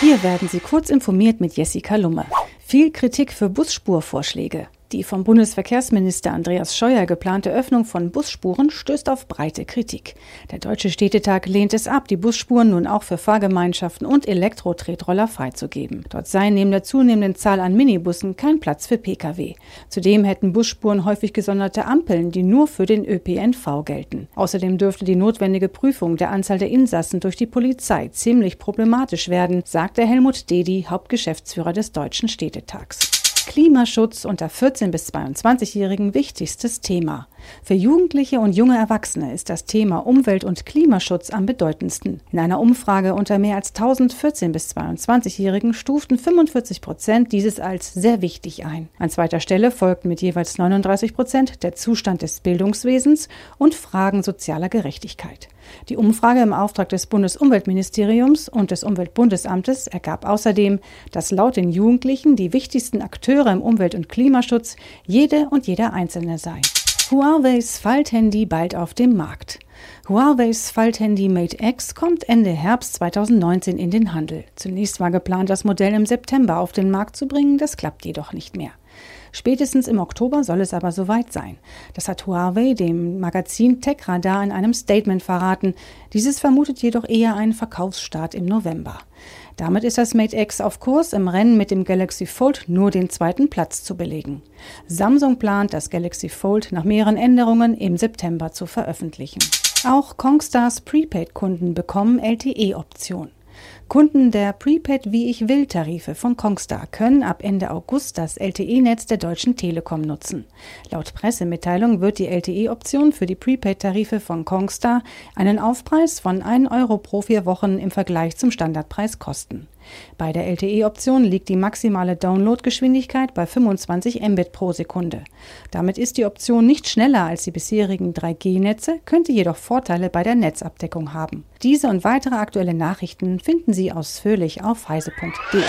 Hier werden Sie kurz informiert mit Jessica Lumme. Viel Kritik für Busspurvorschläge. Die vom Bundesverkehrsminister Andreas Scheuer geplante Öffnung von Busspuren stößt auf breite Kritik. Der Deutsche Städtetag lehnt es ab, die Busspuren nun auch für Fahrgemeinschaften und Elektro-Tretroller freizugeben. Dort sei neben der zunehmenden Zahl an Minibussen kein Platz für Pkw. Zudem hätten Busspuren häufig gesonderte Ampeln, die nur für den ÖPNV gelten. Außerdem dürfte die notwendige Prüfung der Anzahl der Insassen durch die Polizei ziemlich problematisch werden, sagte Helmut Dedi, Hauptgeschäftsführer des Deutschen Städtetags. Klimaschutz unter 14 bis 22-Jährigen wichtigstes Thema. Für Jugendliche und junge Erwachsene ist das Thema Umwelt- und Klimaschutz am bedeutendsten. In einer Umfrage unter mehr als 1000 14 bis 22-Jährigen stuften 45 Prozent dieses als sehr wichtig ein. An zweiter Stelle folgten mit jeweils 39 Prozent der Zustand des Bildungswesens und Fragen sozialer Gerechtigkeit. Die Umfrage im Auftrag des Bundesumweltministeriums und des Umweltbundesamtes ergab außerdem, dass laut den Jugendlichen die wichtigsten Akteure im Umwelt- und Klimaschutz jede und jeder Einzelne seien. Huaweis Falthandy bald auf dem Markt. Huaweis Falthandy Mate X kommt Ende Herbst 2019 in den Handel. Zunächst war geplant, das Modell im September auf den Markt zu bringen, das klappt jedoch nicht mehr. Spätestens im Oktober soll es aber soweit sein. Das hat Huawei dem Magazin TechRadar in einem Statement verraten. Dieses vermutet jedoch eher einen Verkaufsstart im November. Damit ist das Mate X auf Kurs, im Rennen mit dem Galaxy Fold nur den zweiten Platz zu belegen. Samsung plant, das Galaxy Fold nach mehreren Änderungen im September zu veröffentlichen. Auch Kongstars Prepaid-Kunden bekommen LTE-Option. Kunden der Prepaid wie ich will Tarife von Kongstar können ab Ende August das LTE-Netz der Deutschen Telekom nutzen. Laut Pressemitteilung wird die LTE-Option für die Prepaid-Tarife von Kongstar einen Aufpreis von 1 Euro pro vier Wochen im Vergleich zum Standardpreis kosten. Bei der LTE-Option liegt die maximale Downloadgeschwindigkeit bei 25 Mbit pro Sekunde. Damit ist die Option nicht schneller als die bisherigen 3G-Netze, könnte jedoch Vorteile bei der Netzabdeckung haben. Diese und weitere aktuelle Nachrichten finden Sie ausführlich auf heise.de.